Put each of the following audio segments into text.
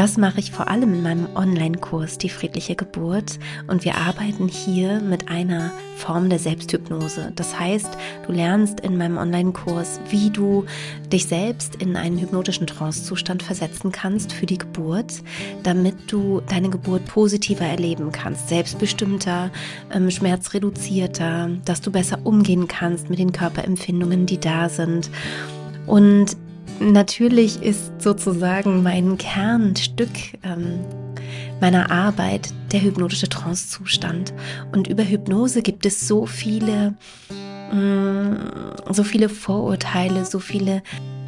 Das mache ich vor allem in meinem Online-Kurs Die friedliche Geburt und wir arbeiten hier mit einer Form der Selbsthypnose. Das heißt, du lernst in meinem Online-Kurs, wie du dich selbst in einen hypnotischen Trance-Zustand versetzen kannst für die Geburt, damit du deine Geburt positiver erleben kannst, selbstbestimmter, ähm, schmerzreduzierter, dass du besser umgehen kannst mit den Körperempfindungen, die da sind. Und Natürlich ist sozusagen mein Kernstück ähm, meiner Arbeit der hypnotische Trancezustand. Und über Hypnose gibt es so viele, mh, mm, so viele Vorurteile, so viele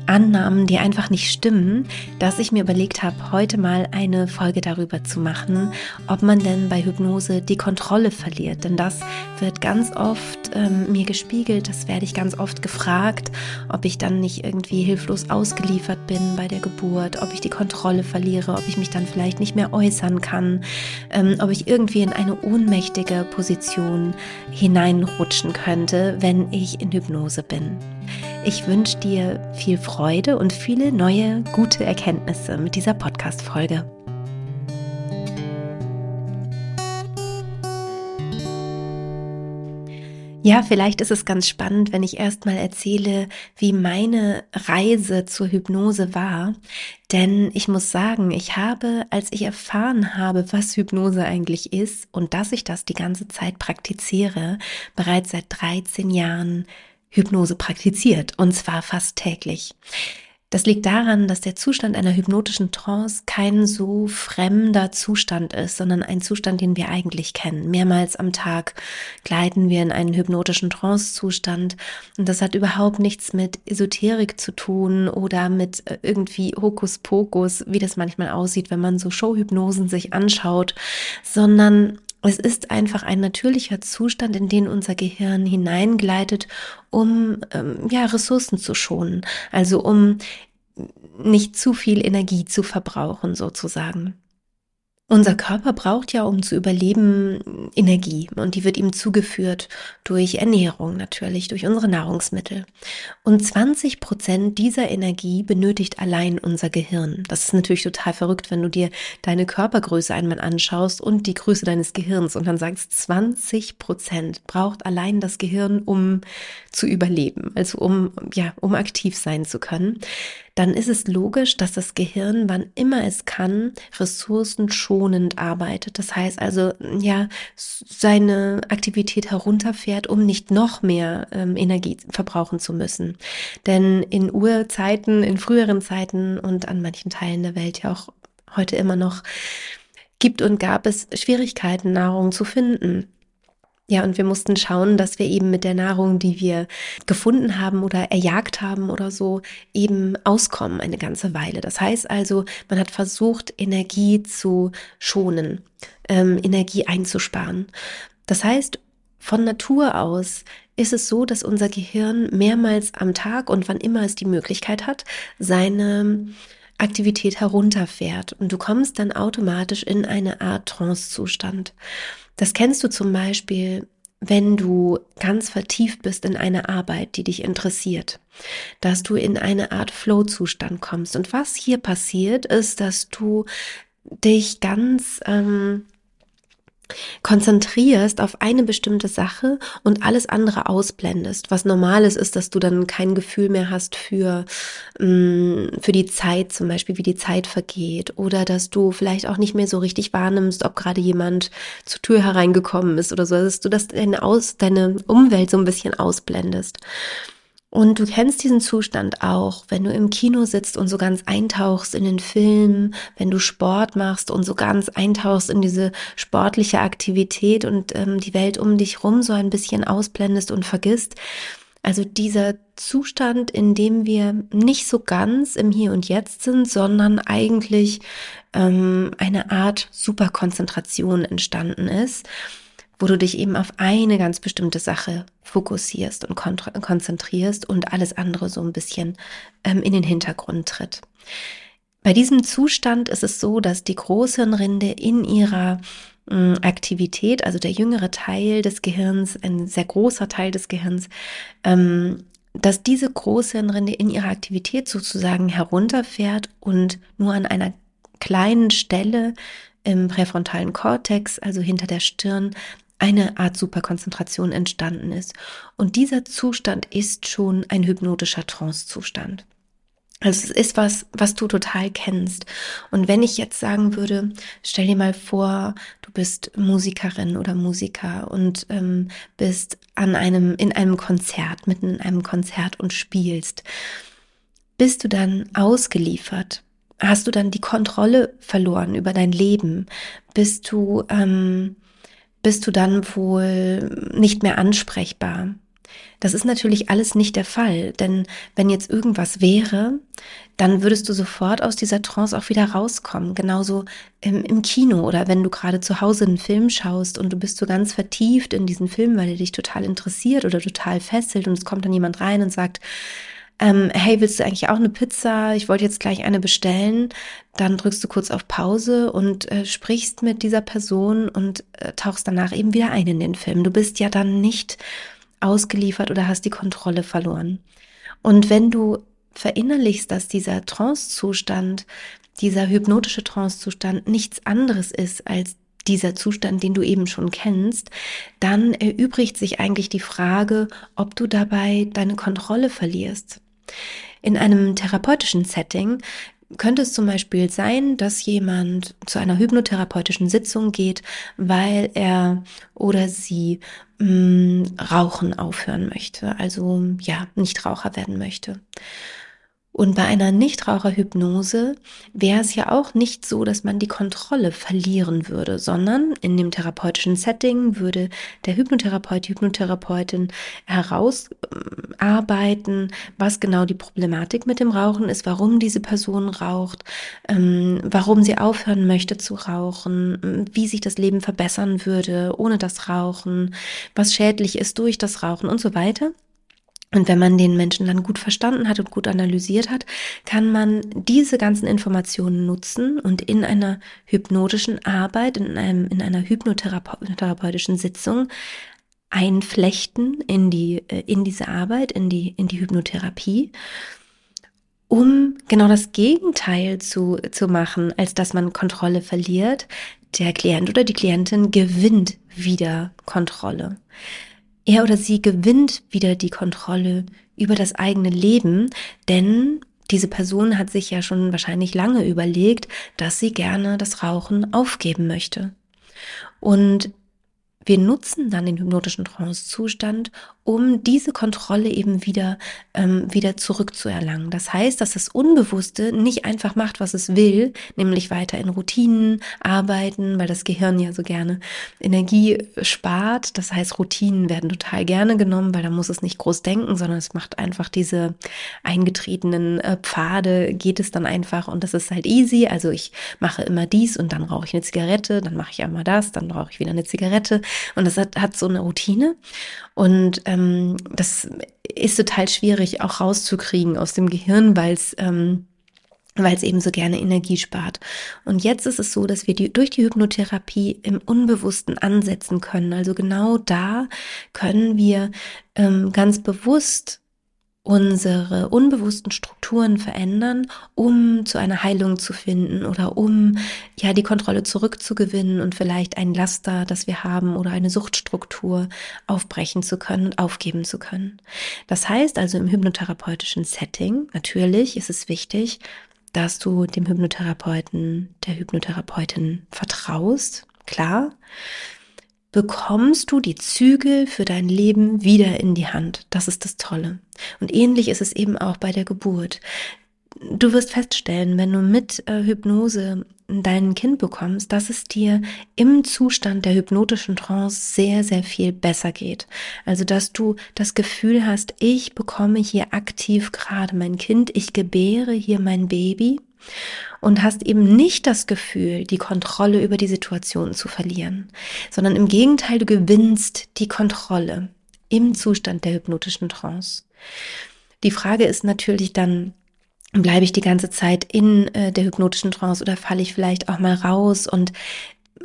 Annahmen, die einfach nicht stimmen, dass ich mir überlegt habe, heute mal eine Folge darüber zu machen, ob man denn bei Hypnose die Kontrolle verliert. Denn das wird ganz oft ähm, mir gespiegelt, das werde ich ganz oft gefragt, ob ich dann nicht irgendwie hilflos ausgeliefert bin bei der Geburt, ob ich die Kontrolle verliere, ob ich mich dann vielleicht nicht mehr äußern kann, ähm, ob ich irgendwie in eine ohnmächtige Position hineinrutschen könnte, wenn ich in Hypnose bin. Ich wünsche dir viel Freude und viele neue gute Erkenntnisse mit dieser Podcast-Folge. Ja, vielleicht ist es ganz spannend, wenn ich erstmal erzähle, wie meine Reise zur Hypnose war. Denn ich muss sagen, ich habe, als ich erfahren habe, was Hypnose eigentlich ist und dass ich das die ganze Zeit praktiziere, bereits seit 13 Jahren Hypnose praktiziert, und zwar fast täglich. Das liegt daran, dass der Zustand einer hypnotischen Trance kein so fremder Zustand ist, sondern ein Zustand, den wir eigentlich kennen. Mehrmals am Tag gleiten wir in einen hypnotischen Trance-Zustand und das hat überhaupt nichts mit Esoterik zu tun oder mit äh, irgendwie Hokuspokus, wie das manchmal aussieht, wenn man so Showhypnosen sich anschaut, sondern es ist einfach ein natürlicher Zustand, in den unser Gehirn hineingleitet, um ähm, ja Ressourcen zu schonen, also um nicht zu viel Energie zu verbrauchen sozusagen. Unser Körper braucht ja, um zu überleben, Energie und die wird ihm zugeführt durch Ernährung natürlich, durch unsere Nahrungsmittel. Und 20 Prozent dieser Energie benötigt allein unser Gehirn. Das ist natürlich total verrückt, wenn du dir deine Körpergröße einmal anschaust und die Größe deines Gehirns und dann sagst, 20 Prozent braucht allein das Gehirn, um zu überleben, also um, ja, um aktiv sein zu können dann ist es logisch, dass das Gehirn, wann immer es kann, ressourcenschonend arbeitet. Das heißt also, ja, seine Aktivität herunterfährt, um nicht noch mehr ähm, Energie verbrauchen zu müssen. Denn in Urzeiten, in früheren Zeiten und an manchen Teilen der Welt ja auch heute immer noch, gibt und gab es Schwierigkeiten, Nahrung zu finden. Ja, und wir mussten schauen, dass wir eben mit der Nahrung, die wir gefunden haben oder erjagt haben oder so, eben auskommen eine ganze Weile. Das heißt also, man hat versucht, Energie zu schonen, ähm, Energie einzusparen. Das heißt, von Natur aus ist es so, dass unser Gehirn mehrmals am Tag und wann immer es die Möglichkeit hat, seine Aktivität herunterfährt und du kommst dann automatisch in eine Art Trance-Zustand. Das kennst du zum Beispiel, wenn du ganz vertieft bist in eine Arbeit, die dich interessiert, dass du in eine Art Flow-Zustand kommst. Und was hier passiert, ist, dass du dich ganz ähm, konzentrierst auf eine bestimmte Sache und alles andere ausblendest. Was normal ist, ist, dass du dann kein Gefühl mehr hast für, mm, für die Zeit, zum Beispiel, wie die Zeit vergeht. Oder dass du vielleicht auch nicht mehr so richtig wahrnimmst, ob gerade jemand zur Tür hereingekommen ist oder so, dass du das deine, Aus, deine Umwelt so ein bisschen ausblendest. Und du kennst diesen Zustand auch, wenn du im Kino sitzt und so ganz eintauchst in den Film, wenn du Sport machst und so ganz eintauchst in diese sportliche Aktivität und ähm, die Welt um dich rum so ein bisschen ausblendest und vergisst. Also dieser Zustand, in dem wir nicht so ganz im Hier und Jetzt sind, sondern eigentlich ähm, eine Art Superkonzentration entstanden ist wo du dich eben auf eine ganz bestimmte Sache fokussierst und konzentrierst und alles andere so ein bisschen ähm, in den Hintergrund tritt. Bei diesem Zustand ist es so, dass die Großhirnrinde in ihrer hm, Aktivität, also der jüngere Teil des Gehirns, ein sehr großer Teil des Gehirns, ähm, dass diese Großhirnrinde in ihrer Aktivität sozusagen herunterfährt und nur an einer kleinen Stelle im präfrontalen Kortex, also hinter der Stirn, eine Art Superkonzentration entstanden ist. Und dieser Zustand ist schon ein hypnotischer Trance-Zustand. Also es ist was, was du total kennst. Und wenn ich jetzt sagen würde, stell dir mal vor, du bist Musikerin oder Musiker und ähm, bist an einem, in einem Konzert, mitten in einem Konzert und spielst, bist du dann ausgeliefert? Hast du dann die Kontrolle verloren über dein Leben? Bist du, ähm, bist du dann wohl nicht mehr ansprechbar? Das ist natürlich alles nicht der Fall, denn wenn jetzt irgendwas wäre, dann würdest du sofort aus dieser Trance auch wieder rauskommen. Genauso im, im Kino oder wenn du gerade zu Hause einen Film schaust und du bist so ganz vertieft in diesen Film, weil er dich total interessiert oder total fesselt und es kommt dann jemand rein und sagt, ähm, hey, willst du eigentlich auch eine Pizza? Ich wollte jetzt gleich eine bestellen. Dann drückst du kurz auf Pause und äh, sprichst mit dieser Person und äh, tauchst danach eben wieder ein in den Film. Du bist ja dann nicht ausgeliefert oder hast die Kontrolle verloren. Und wenn du verinnerlichst, dass dieser Trancezustand, dieser hypnotische Trancezustand nichts anderes ist als dieser Zustand, den du eben schon kennst, dann erübrigt sich eigentlich die Frage, ob du dabei deine Kontrolle verlierst. In einem therapeutischen Setting könnte es zum Beispiel sein, dass jemand zu einer hypnotherapeutischen Sitzung geht, weil er oder sie mh, mm, Rauchen aufhören möchte, also ja, nicht Raucher werden möchte. Und bei einer Nichtraucherhypnose wäre es ja auch nicht so, dass man die Kontrolle verlieren würde, sondern in dem therapeutischen Setting würde der Hypnotherapeut, die Hypnotherapeutin herausarbeiten, was genau die Problematik mit dem Rauchen ist, warum diese Person raucht, ähm, warum sie aufhören möchte zu rauchen, wie sich das Leben verbessern würde ohne das Rauchen, was schädlich ist durch das Rauchen und so weiter. Und wenn man den Menschen dann gut verstanden hat und gut analysiert hat, kann man diese ganzen Informationen nutzen und in einer hypnotischen Arbeit, in, einem, in einer hypnotherapeutischen Sitzung einflechten in die, äh, in diese Arbeit, in die, in die Hypnotherapie, um genau das Gegenteil zu, zu machen, als dass man Kontrolle verliert. Der Klient oder die Klientin gewinnt wieder Kontrolle er oder sie gewinnt wieder die Kontrolle über das eigene Leben, denn diese Person hat sich ja schon wahrscheinlich lange überlegt, dass sie gerne das Rauchen aufgeben möchte. Und wir nutzen dann den hypnotischen Trance-Zustand, um diese Kontrolle eben wieder, ähm, wieder zurückzuerlangen. Das heißt, dass das Unbewusste nicht einfach macht, was es will, nämlich weiter in Routinen arbeiten, weil das Gehirn ja so gerne Energie spart. Das heißt, Routinen werden total gerne genommen, weil da muss es nicht groß denken, sondern es macht einfach diese eingetretenen äh, Pfade, geht es dann einfach und das ist halt easy. Also ich mache immer dies und dann rauche ich eine Zigarette, dann mache ich einmal das, dann rauche ich wieder eine Zigarette und das hat, hat so eine Routine und ähm, das ist total schwierig auch rauszukriegen aus dem Gehirn, weil es ähm, weil es eben so gerne Energie spart. Und jetzt ist es so, dass wir die, durch die Hypnotherapie im Unbewussten ansetzen können. Also genau da können wir ähm, ganz bewusst unsere unbewussten Strukturen verändern, um zu einer Heilung zu finden oder um ja die Kontrolle zurückzugewinnen und vielleicht ein Laster, das wir haben oder eine Suchtstruktur aufbrechen zu können und aufgeben zu können. Das heißt also im hypnotherapeutischen Setting, natürlich ist es wichtig, dass du dem Hypnotherapeuten, der Hypnotherapeutin vertraust, klar bekommst du die Zügel für dein Leben wieder in die Hand. Das ist das Tolle. Und ähnlich ist es eben auch bei der Geburt. Du wirst feststellen, wenn du mit äh, Hypnose dein Kind bekommst, dass es dir im Zustand der hypnotischen Trance sehr, sehr viel besser geht. Also, dass du das Gefühl hast, ich bekomme hier aktiv gerade mein Kind, ich gebäre hier mein Baby und hast eben nicht das Gefühl, die Kontrolle über die Situation zu verlieren, sondern im Gegenteil, du gewinnst die Kontrolle im Zustand der hypnotischen Trance. Die Frage ist natürlich dann, bleibe ich die ganze Zeit in äh, der hypnotischen Trance oder falle ich vielleicht auch mal raus und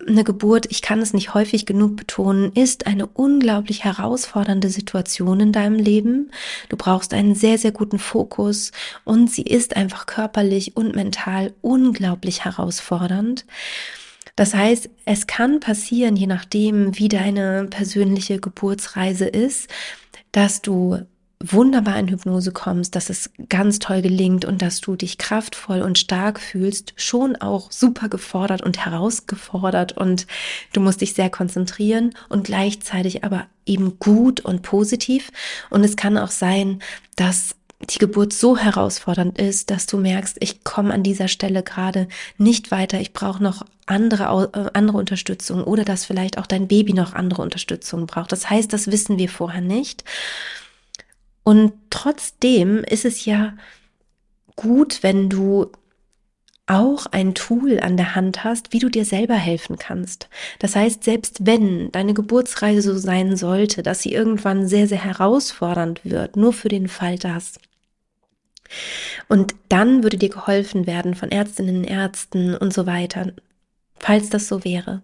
eine Geburt, ich kann es nicht häufig genug betonen, ist eine unglaublich herausfordernde Situation in deinem Leben. Du brauchst einen sehr, sehr guten Fokus und sie ist einfach körperlich und mental unglaublich herausfordernd. Das heißt, es kann passieren, je nachdem, wie deine persönliche Geburtsreise ist, dass du wunderbar in Hypnose kommst, dass es ganz toll gelingt und dass du dich kraftvoll und stark fühlst, schon auch super gefordert und herausgefordert und du musst dich sehr konzentrieren und gleichzeitig aber eben gut und positiv. Und es kann auch sein, dass die Geburt so herausfordernd ist, dass du merkst, ich komme an dieser Stelle gerade nicht weiter, ich brauche noch andere, äh, andere Unterstützung oder dass vielleicht auch dein Baby noch andere Unterstützung braucht. Das heißt, das wissen wir vorher nicht. Und trotzdem ist es ja gut, wenn du auch ein Tool an der Hand hast, wie du dir selber helfen kannst. Das heißt, selbst wenn deine Geburtsreise so sein sollte, dass sie irgendwann sehr, sehr herausfordernd wird, nur für den Fall das. Und dann würde dir geholfen werden von Ärztinnen, Ärzten und so weiter, Falls das so wäre,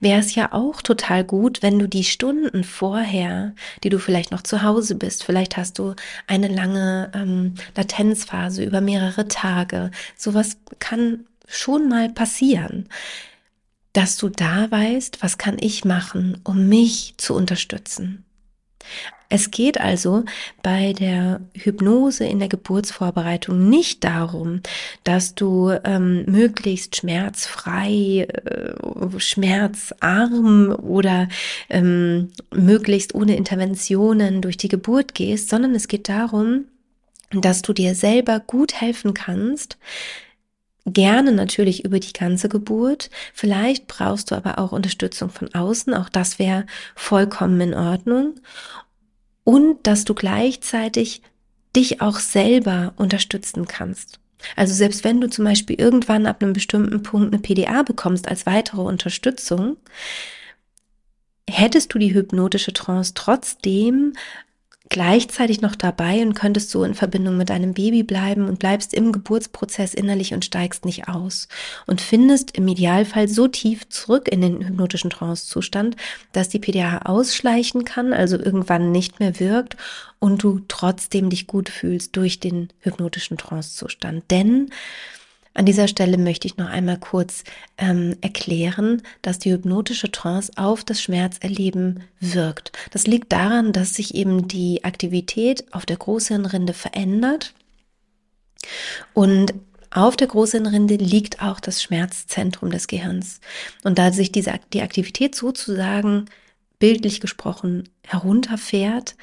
wäre es ja auch total gut, wenn du die Stunden vorher, die du vielleicht noch zu Hause bist, vielleicht hast du eine lange ähm, Latenzphase über mehrere Tage, sowas kann schon mal passieren, dass du da weißt, was kann ich machen, um mich zu unterstützen. Es geht also bei der Hypnose in der Geburtsvorbereitung nicht darum, dass du ähm, möglichst schmerzfrei, äh, schmerzarm oder ähm, möglichst ohne Interventionen durch die Geburt gehst, sondern es geht darum, dass du dir selber gut helfen kannst, Gerne natürlich über die ganze Geburt. Vielleicht brauchst du aber auch Unterstützung von außen. Auch das wäre vollkommen in Ordnung und dass du gleichzeitig dich auch selber unterstützen kannst. Also selbst wenn du zum Beispiel irgendwann ab einem bestimmten Punkt eine PDA bekommst als weitere Unterstützung, hättest du die hypnotische Trance trotzdem gleichzeitig noch dabei und könntest so in Verbindung mit deinem Baby bleiben und bleibst im Geburtsprozess innerlich und steigst nicht aus und findest im Idealfall so tief zurück in den hypnotischen Trancezustand, dass die PDA ausschleichen kann, also irgendwann nicht mehr wirkt und du trotzdem dich gut fühlst durch den hypnotischen Trancezustand. Denn an dieser Stelle möchte ich noch einmal kurz ähm, erklären, dass die hypnotische Trance auf das Schmerzerleben wirkt. Das liegt daran, dass sich eben die Aktivität auf der Großhirnrinde verändert und auf der Großhirnrinde liegt auch das Schmerzzentrum des Gehirns. Und da sich diese, die Aktivität sozusagen bildlich gesprochen herunterfährt,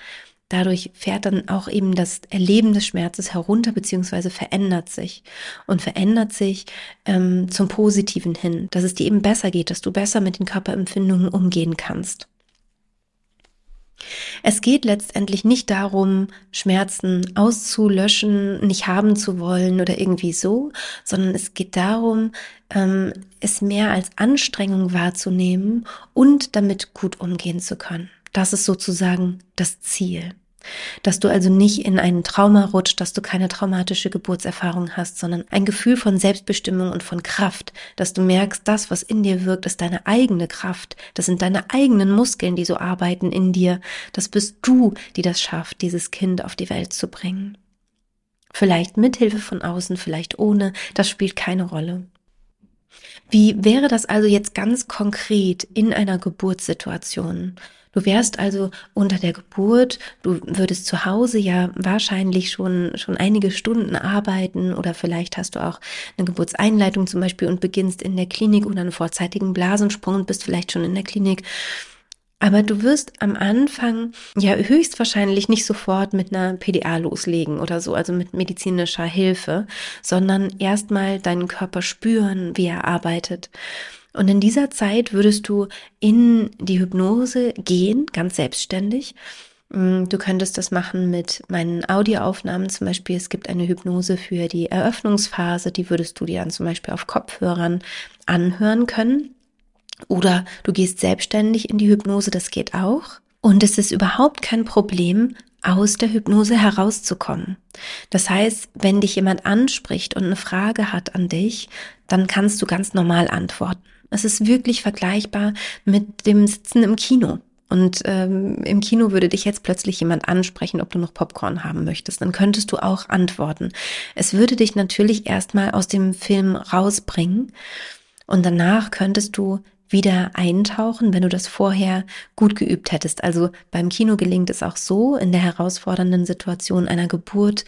Dadurch fährt dann auch eben das Erleben des Schmerzes herunter beziehungsweise verändert sich und verändert sich ähm, zum Positiven hin, dass es dir eben besser geht, dass du besser mit den Körperempfindungen umgehen kannst. Es geht letztendlich nicht darum, Schmerzen auszulöschen, nicht haben zu wollen oder irgendwie so, sondern es geht darum, ähm, es mehr als Anstrengung wahrzunehmen und damit gut umgehen zu können. Das ist sozusagen das Ziel. Dass du also nicht in einen Trauma rutscht, dass du keine traumatische Geburtserfahrung hast, sondern ein Gefühl von Selbstbestimmung und von Kraft, dass du merkst, das, was in dir wirkt, ist deine eigene Kraft. Das sind deine eigenen Muskeln, die so arbeiten in dir. Das bist du, die das schafft, dieses Kind auf die Welt zu bringen. Vielleicht mit Hilfe von außen, vielleicht ohne, das spielt keine Rolle. Wie wäre das also jetzt ganz konkret in einer Geburtssituation? Du wärst also unter der Geburt, du würdest zu Hause ja wahrscheinlich schon, schon einige Stunden arbeiten oder vielleicht hast du auch eine Geburtseinleitung zum Beispiel und beginnst in der Klinik oder einen vorzeitigen Blasensprung und bist vielleicht schon in der Klinik. Aber du wirst am Anfang ja höchstwahrscheinlich nicht sofort mit einer PDA loslegen oder so, also mit medizinischer Hilfe, sondern erstmal deinen Körper spüren, wie er arbeitet. Und in dieser Zeit würdest du in die Hypnose gehen, ganz selbstständig. Mm, du könntest das machen mit meinen Audioaufnahmen zum Beispiel. Es gibt eine Hypnose für die Eröffnungsphase, die würdest du dir dann zum Beispiel auf Kopfhörern anhören können. Oder du gehst selbstständig in die Hypnose, das geht auch. Und es ist überhaupt kein Problem, aus der Hypnose herauszukommen. Das heißt, wenn dich jemand anspricht und eine Frage hat an dich, dann kannst du ganz normal antworten. Es ist wirklich vergleichbar mit dem Sitzen im Kino. Und ähm, im Kino würde dich jetzt plötzlich jemand ansprechen, ob du noch Popcorn haben möchtest. Dann könntest du auch antworten. Es würde dich natürlich erstmal aus dem Film rausbringen. Und danach könntest du wieder eintauchen, wenn du das vorher gut geübt hättest. Also beim Kino gelingt es auch so, in der herausfordernden Situation einer Geburt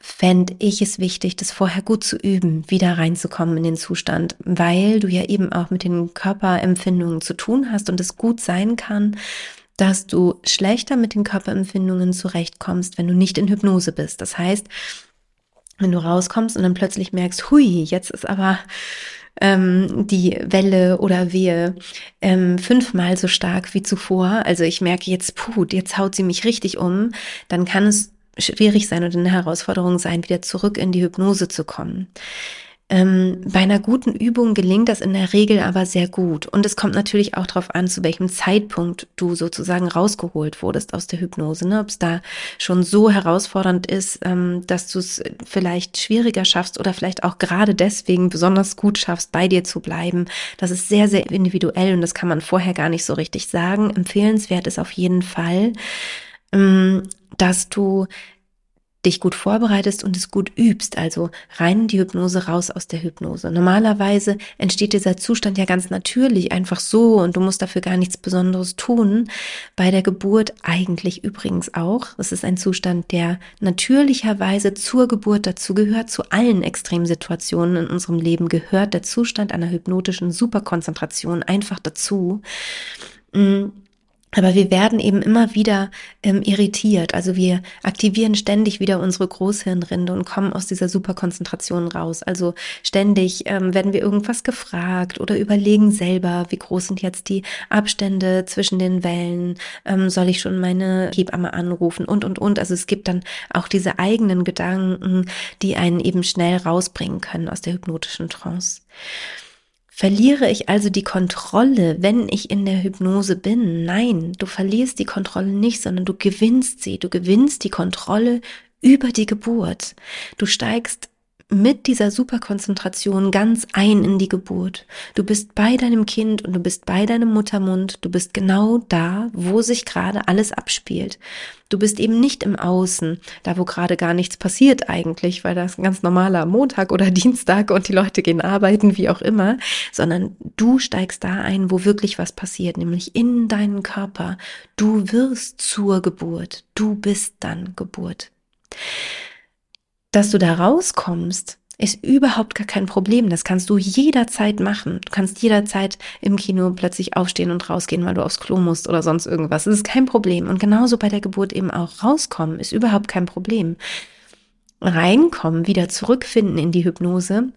fände ich es wichtig, das vorher gut zu üben, wieder reinzukommen in den Zustand, weil du ja eben auch mit den Körperempfindungen zu tun hast und es gut sein kann, dass du schlechter mit den Körperempfindungen zurechtkommst, wenn du nicht in Hypnose bist. Das heißt, wenn du rauskommst und dann plötzlich merkst, hui, jetzt ist aber ähm, die Welle oder Wehe ähm, fünfmal so stark wie zuvor. Also ich merke jetzt, puh, jetzt haut sie mich richtig um. Dann kann es schwierig sein und eine Herausforderung sein, wieder zurück in die Hypnose zu kommen. Ähm, bei einer guten Übung gelingt das in der Regel aber sehr gut. Und es kommt natürlich auch darauf an, zu welchem Zeitpunkt du sozusagen rausgeholt wurdest aus der Hypnose. Ne? Ob es da schon so herausfordernd ist, ähm, dass du es vielleicht schwieriger schaffst oder vielleicht auch gerade deswegen besonders gut schaffst, bei dir zu bleiben. Das ist sehr, sehr individuell und das kann man vorher gar nicht so richtig sagen. Empfehlenswert ist auf jeden Fall, ähm, dass du dich gut vorbereitest und es gut übst, also rein in die Hypnose, raus aus der Hypnose. Normalerweise entsteht dieser Zustand ja ganz natürlich, einfach so und du musst dafür gar nichts Besonderes tun. Bei der Geburt eigentlich übrigens auch. Es ist ein Zustand, der natürlicherweise zur Geburt dazugehört, zu allen Extremsituationen in unserem Leben gehört der Zustand einer hypnotischen Superkonzentration einfach dazu. Mm. Aber wir werden eben immer wieder ähm, irritiert. Also wir aktivieren ständig wieder unsere Großhirnrinde und kommen aus dieser Superkonzentration raus. Also ständig ähm, werden wir irgendwas gefragt oder überlegen selber, wie groß sind jetzt die Abstände zwischen den Wellen? Ähm, soll ich schon meine Hebamme anrufen? Und, und, und. Also es gibt dann auch diese eigenen Gedanken, die einen eben schnell rausbringen können aus der hypnotischen Trance. Verliere ich also die Kontrolle, wenn ich in der Hypnose bin? Nein, du verlierst die Kontrolle nicht, sondern du gewinnst sie. Du gewinnst die Kontrolle über die Geburt. Du steigst mit dieser Superkonzentration ganz ein in die Geburt. Du bist bei deinem Kind und du bist bei deinem Muttermund. Du bist genau da, wo sich gerade alles abspielt. Du bist eben nicht im Außen, da wo gerade gar nichts passiert eigentlich, weil das ein ganz normaler Montag oder Dienstag und die Leute gehen arbeiten, wie auch immer, sondern du steigst da ein, wo wirklich was passiert, nämlich in deinen Körper. Du wirst zur Geburt. Du bist dann Geburt dass du da rauskommst, ist überhaupt gar kein Problem. Das kannst du jederzeit machen. Du kannst jederzeit im Kino plötzlich aufstehen und rausgehen, weil du aufs Klo musst oder sonst irgendwas. Das ist kein Problem. Und genauso bei der Geburt eben auch rauskommen ist überhaupt kein Problem. Reinkommen, wieder zurückfinden in die Hypnose,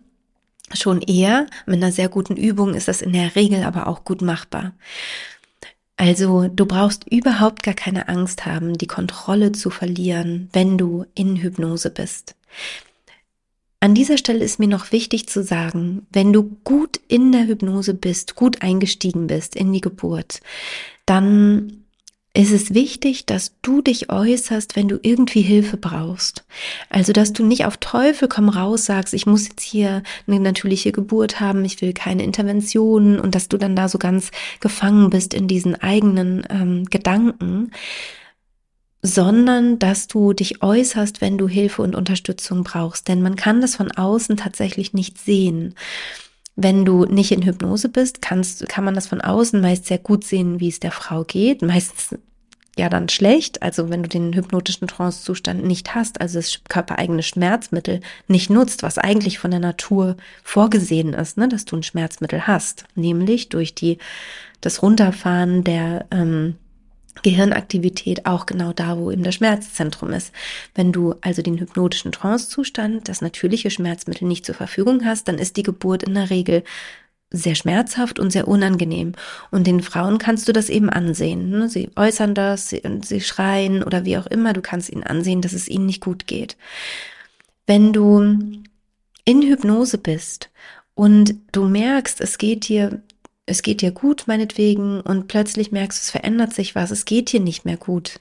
schon eher. Mit einer sehr guten Übung ist das in der Regel aber auch gut machbar. Also du brauchst überhaupt gar keine Angst haben, die Kontrolle zu verlieren, wenn du in Hypnose bist. An dieser Stelle ist mir noch wichtig zu sagen, wenn du gut in der Hypnose bist, gut eingestiegen bist in die Geburt, dann ist es wichtig, dass du dich äußerst, wenn du irgendwie Hilfe brauchst. Also, dass du nicht auf Teufel komm raus sagst, ich muss jetzt hier eine natürliche Geburt haben, ich will keine Interventionen und dass du dann da so ganz gefangen bist in diesen eigenen ähm, Gedanken, sondern dass du dich äußerst, wenn du Hilfe und Unterstützung brauchst. Denn man kann das von außen tatsächlich nicht sehen. Wenn du nicht in Hypnose bist, kannst, kann man das von außen meist sehr gut sehen, wie es der Frau geht. Meistens ja dann schlecht, also wenn du den hypnotischen Trancezustand nicht hast, also das körpereigene Schmerzmittel nicht nutzt, was eigentlich von der Natur vorgesehen ist, ne, dass du ein Schmerzmittel hast, nämlich durch die das Runterfahren der ähm, Gehirnaktivität auch genau da, wo eben das Schmerzzentrum ist. Wenn du also den hypnotischen Trancezustand, das natürliche Schmerzmittel nicht zur Verfügung hast, dann ist die Geburt in der Regel sehr schmerzhaft und sehr unangenehm. Und den Frauen kannst du das eben ansehen. Ne? Sie äußern das, sie, sie schreien oder wie auch immer. Du kannst ihnen ansehen, dass es ihnen nicht gut geht. Wenn du in Hypnose bist und du merkst, es geht dir es geht dir gut meinetwegen und plötzlich merkst du, es verändert sich was, es geht dir nicht mehr gut,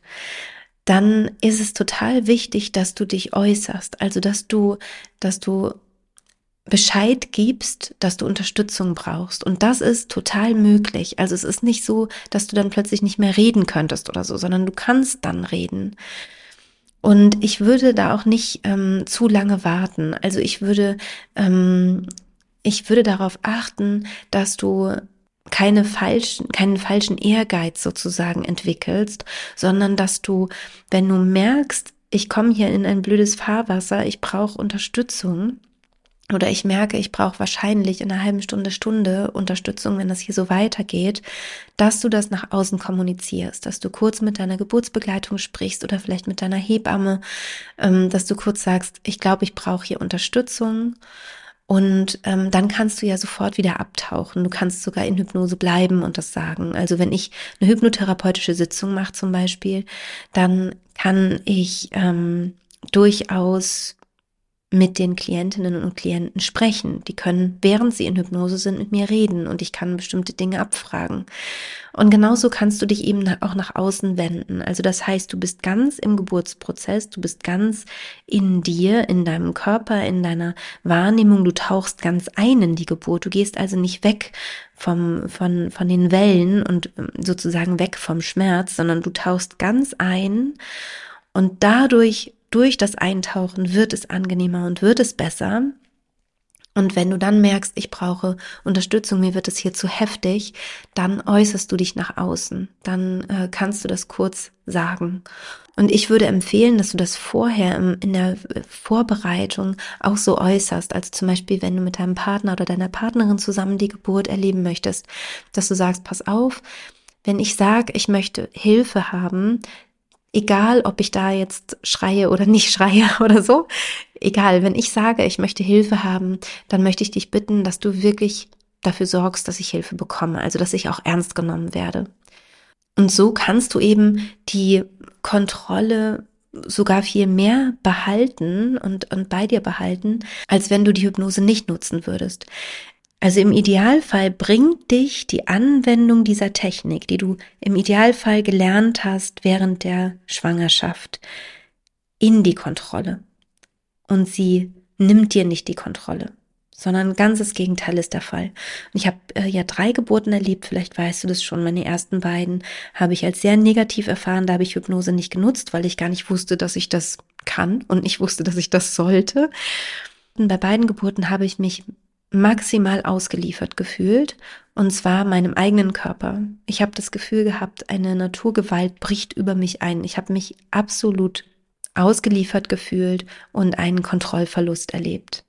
dann ist es total wichtig, dass du dich äußerst, also dass du, dass du Bescheid gibst, dass du Unterstützung brauchst. Und das ist total möglich. Also es ist nicht so, dass du dann plötzlich nicht mehr reden könntest oder so, sondern du kannst dann reden. Und ich würde da auch nicht ähm, zu lange warten. Also ich würde, ähm, ich würde darauf achten, dass du keine falschen, keinen falschen Ehrgeiz sozusagen entwickelst, sondern dass du, wenn du merkst, ich komme hier in ein blödes Fahrwasser, ich brauche Unterstützung, oder ich merke, ich brauche wahrscheinlich in einer halben Stunde, Stunde Unterstützung, wenn das hier so weitergeht, dass du das nach außen kommunizierst, dass du kurz mit deiner Geburtsbegleitung sprichst oder vielleicht mit deiner Hebamme, ähm, dass du kurz sagst, ich glaube, ich brauche hier Unterstützung. Und ähm, dann kannst du ja sofort wieder abtauchen. Du kannst sogar in Hypnose bleiben und das sagen. Also wenn ich eine hypnotherapeutische Sitzung mache zum Beispiel, dann kann ich ähm, durchaus mit den Klientinnen und Klienten sprechen. Die können, während sie in Hypnose sind, mit mir reden und ich kann bestimmte Dinge abfragen. Und genauso kannst du dich eben auch nach außen wenden. Also das heißt, du bist ganz im Geburtsprozess, du bist ganz in dir, in deinem Körper, in deiner Wahrnehmung, du tauchst ganz ein in die Geburt. Du gehst also nicht weg vom, von, von den Wellen und ähm, sozusagen weg vom Schmerz, sondern du tauchst ganz ein und dadurch durch das Eintauchen wird es angenehmer und wird es besser. Und wenn du dann merkst, ich brauche Unterstützung, mir wird es hier zu heftig, dann äußerst du dich nach außen. Dann äh, kannst du das kurz sagen. Und ich würde empfehlen, dass du das vorher im, in der Vorbereitung auch so äußerst. Also zum Beispiel, wenn du mit deinem Partner oder deiner Partnerin zusammen die Geburt erleben möchtest, dass du sagst, pass auf, wenn ich sage, ich möchte Hilfe haben, egal ob ich da jetzt schreie oder nicht schreie oder so, egal, wenn ich sage, ich möchte Hilfe haben, dann möchte ich dich bitten, dass du wirklich dafür sorgst, dass ich Hilfe bekomme, also dass ich auch ernst genommen werde. Und so kannst du eben die Kontrolle sogar viel mehr behalten und, und bei dir behalten, als wenn du die Hypnose nicht nutzen würdest. Also im Idealfall bringt dich die Anwendung dieser Technik, die du im Idealfall gelernt hast während der Schwangerschaft, in die Kontrolle. Und sie nimmt dir nicht die Kontrolle, sondern ganz das Gegenteil ist der Fall. Und ich habe äh, ja drei Geburten erlebt, vielleicht weißt du das schon. Meine ersten beiden habe ich als sehr negativ erfahren, da habe ich Hypnose nicht genutzt, weil ich gar nicht wusste, dass ich das kann und nicht wusste, dass ich das sollte. Und bei beiden Geburten habe ich mich maximal ausgeliefert gefühlt, und zwar meinem eigenen Körper. Ich habe das Gefühl gehabt, eine Naturgewalt bricht über mich ein. Ich habe mich absolut ausgeliefert gefühlt und einen Kontrollverlust erlebt.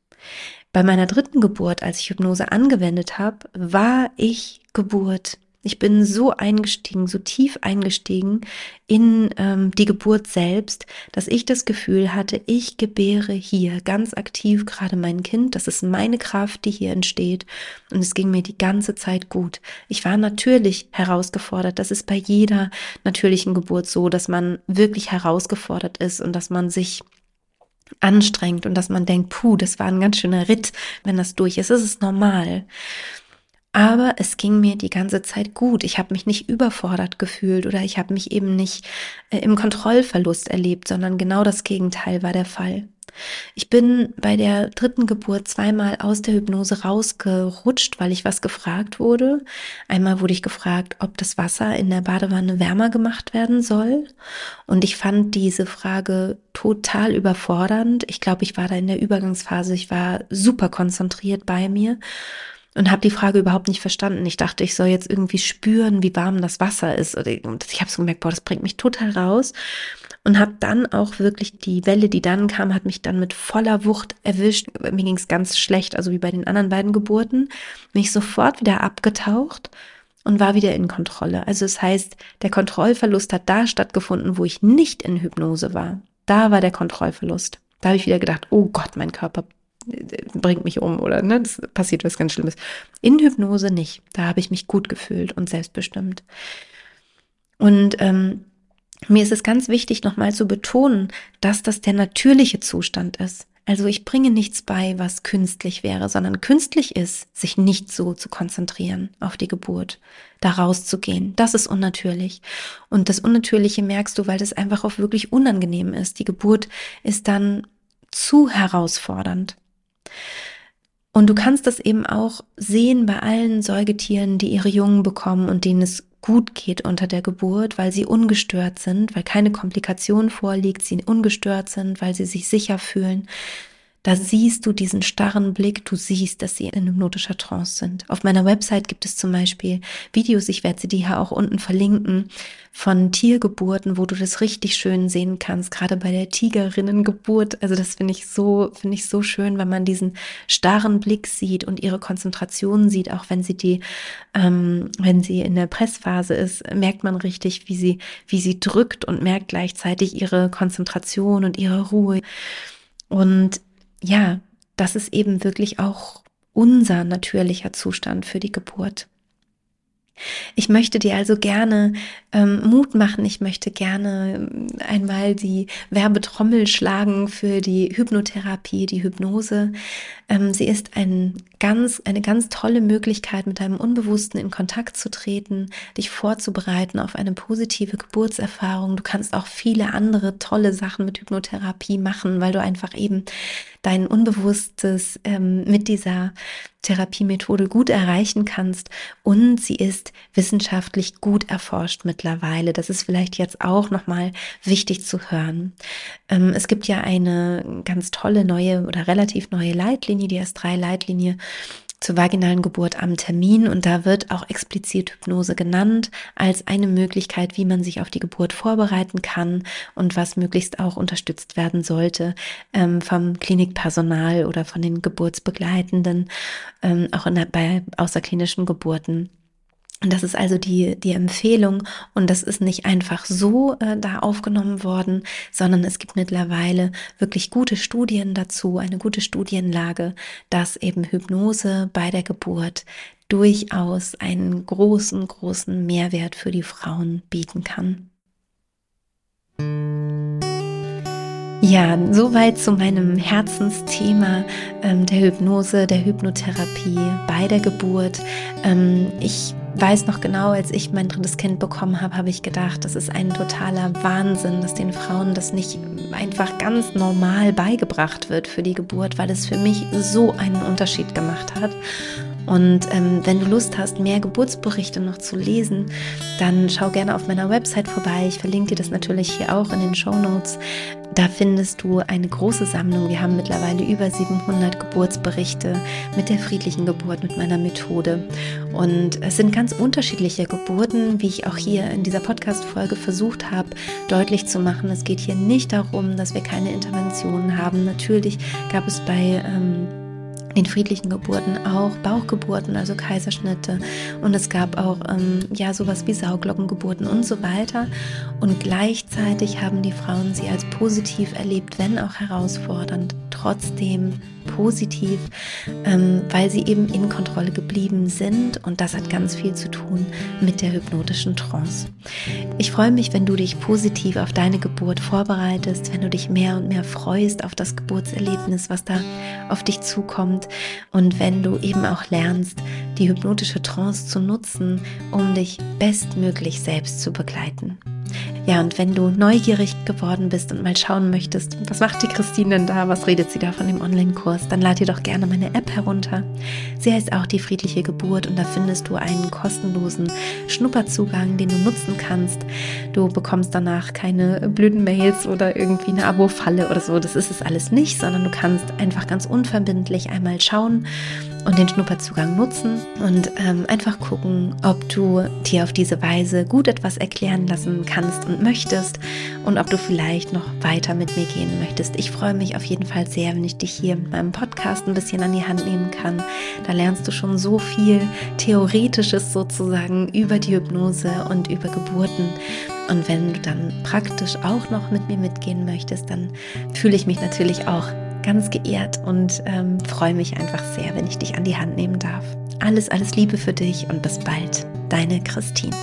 Bei meiner dritten Geburt, als ich Hypnose angewendet habe, war ich Geburt. Ich bin so eingestiegen, so tief eingestiegen in ähm, die Geburt selbst, dass ich das Gefühl hatte, ich gebäre hier ganz aktiv gerade mein Kind. Das ist meine Kraft, die hier entsteht. Und es ging mir die ganze Zeit gut. Ich war natürlich herausgefordert. Das ist bei jeder natürlichen Geburt so, dass man wirklich herausgefordert ist und dass man sich anstrengt und dass man denkt, puh, das war ein ganz schöner Ritt, wenn das durch ist. Es ist normal. Aber es ging mir die ganze Zeit gut. Ich habe mich nicht überfordert gefühlt oder ich habe mich eben nicht äh, im Kontrollverlust erlebt, sondern genau das Gegenteil war der Fall. Ich bin bei der dritten Geburt zweimal aus der Hypnose rausgerutscht, weil ich was gefragt wurde. Einmal wurde ich gefragt, ob das Wasser in der Badewanne wärmer gemacht werden soll. Und ich fand diese Frage total überfordernd. Ich glaube, ich war da in der Übergangsphase. Ich war super konzentriert bei mir und habe die Frage überhaupt nicht verstanden. Ich dachte, ich soll jetzt irgendwie spüren, wie warm das Wasser ist. Und ich habe so gemerkt, boah, das bringt mich total raus. Und habe dann auch wirklich die Welle, die dann kam, hat mich dann mit voller Wucht erwischt. Mir ging es ganz schlecht, also wie bei den anderen beiden Geburten. Mich sofort wieder abgetaucht und war wieder in Kontrolle. Also es das heißt, der Kontrollverlust hat da stattgefunden, wo ich nicht in Hypnose war. Da war der Kontrollverlust. Da habe ich wieder gedacht, oh Gott, mein Körper bringt mich um oder ne, das passiert was ganz Schlimmes. In Hypnose nicht. Da habe ich mich gut gefühlt und selbstbestimmt. Und ähm, mir ist es ganz wichtig, nochmal zu betonen, dass das der natürliche Zustand ist. Also ich bringe nichts bei, was künstlich wäre, sondern künstlich ist, sich nicht so zu konzentrieren auf die Geburt, da rauszugehen. Das ist unnatürlich. Und das Unnatürliche merkst du, weil das einfach auch wirklich unangenehm ist. Die Geburt ist dann zu herausfordernd. Und du kannst das eben auch sehen bei allen Säugetieren, die ihre Jungen bekommen und denen es gut geht unter der Geburt, weil sie ungestört sind, weil keine Komplikation vorliegt, sie ungestört sind, weil sie sich sicher fühlen. Da siehst du diesen starren Blick, du siehst, dass sie in hypnotischer Trance sind. Auf meiner Website gibt es zum Beispiel Videos, ich werde sie dir hier auch unten verlinken, von Tiergeburten, wo du das richtig schön sehen kannst, gerade bei der Tigerinnengeburt. Also das finde ich so, finde ich so schön, wenn man diesen starren Blick sieht und ihre Konzentration sieht, auch wenn sie die, ähm, wenn sie in der Pressphase ist, merkt man richtig, wie sie, wie sie drückt und merkt gleichzeitig ihre Konzentration und ihre Ruhe. Und ja, das ist eben wirklich auch unser natürlicher Zustand für die Geburt. Ich möchte dir also gerne ähm, Mut machen. Ich möchte gerne ähm, einmal die Werbetrommel schlagen für die Hypnotherapie, die Hypnose. Ähm, sie ist ein ganz, eine ganz tolle Möglichkeit, mit deinem Unbewussten in Kontakt zu treten, dich vorzubereiten auf eine positive Geburtserfahrung. Du kannst auch viele andere tolle Sachen mit Hypnotherapie machen, weil du einfach eben dein Unbewusstes ähm, mit dieser Therapiemethode gut erreichen kannst und sie ist wissenschaftlich gut erforscht mittlerweile. Das ist vielleicht jetzt auch nochmal wichtig zu hören. Ähm, es gibt ja eine ganz tolle neue oder relativ neue Leitlinie, die S3-Leitlinie zur vaginalen Geburt am Termin und da wird auch explizit Hypnose genannt als eine Möglichkeit, wie man sich auf die Geburt vorbereiten kann und was möglichst auch unterstützt werden sollte ähm, vom Klinikpersonal oder von den Geburtsbegleitenden, ähm, auch in der, bei außerklinischen Geburten. Und das ist also die, die Empfehlung und das ist nicht einfach so äh, da aufgenommen worden, sondern es gibt mittlerweile wirklich gute Studien dazu, eine gute Studienlage, dass eben Hypnose bei der Geburt durchaus einen großen, großen Mehrwert für die Frauen bieten kann. Ja, soweit zu meinem Herzensthema ähm, der Hypnose, der Hypnotherapie bei der Geburt. Ähm, ich weiß noch genau, als ich mein drittes Kind bekommen habe, habe ich gedacht, das ist ein totaler Wahnsinn, dass den Frauen das nicht einfach ganz normal beigebracht wird für die Geburt, weil es für mich so einen Unterschied gemacht hat. Und ähm, wenn du Lust hast, mehr Geburtsberichte noch zu lesen, dann schau gerne auf meiner Website vorbei. Ich verlinke dir das natürlich hier auch in den Show Notes. Da findest du eine große Sammlung. Wir haben mittlerweile über 700 Geburtsberichte mit der friedlichen Geburt, mit meiner Methode. Und es sind ganz unterschiedliche Geburten, wie ich auch hier in dieser Podcast-Folge versucht habe, deutlich zu machen. Es geht hier nicht darum, dass wir keine Interventionen haben. Natürlich gab es bei ähm, in friedlichen Geburten auch Bauchgeburten, also Kaiserschnitte. Und es gab auch ähm, ja sowas wie Sauglockengeburten und so weiter. Und gleichzeitig haben die Frauen sie als positiv erlebt, wenn auch herausfordernd, trotzdem positiv, ähm, weil sie eben in Kontrolle geblieben sind und das hat ganz viel zu tun mit der hypnotischen Trance. Ich freue mich, wenn du dich positiv auf deine Geburt vorbereitest, wenn du dich mehr und mehr freust auf das Geburtserlebnis, was da auf dich zukommt und wenn du eben auch lernst, die hypnotische Trance zu nutzen, um dich bestmöglich selbst zu begleiten. Ja, und wenn du neugierig geworden bist und mal schauen möchtest, was macht die Christine denn da, was redet sie da von dem Online-Kurs, dann lad dir doch gerne meine App herunter. Sie heißt auch die friedliche Geburt und da findest du einen kostenlosen Schnupperzugang, den du nutzen kannst. Du bekommst danach keine blöden Mails oder irgendwie eine Abo-Falle oder so. Das ist es alles nicht, sondern du kannst einfach ganz unverbindlich einmal schauen und den Schnupperzugang nutzen und ähm, einfach gucken, ob du dir auf diese Weise gut etwas erklären lassen kannst und möchtest und ob du vielleicht noch weiter mit mir gehen möchtest. Ich freue mich auf jeden Fall sehr, wenn ich dich hier in meinem Podcast ein bisschen an die Hand nehmen kann. Da lernst du schon so viel Theoretisches sozusagen über die Hypnose und über Geburten. Und wenn du dann praktisch auch noch mit mir mitgehen möchtest, dann fühle ich mich natürlich auch ganz geehrt und ähm, freue mich einfach sehr, wenn ich dich an die Hand nehmen darf. Alles, alles Liebe für dich und bis bald. Deine Christine.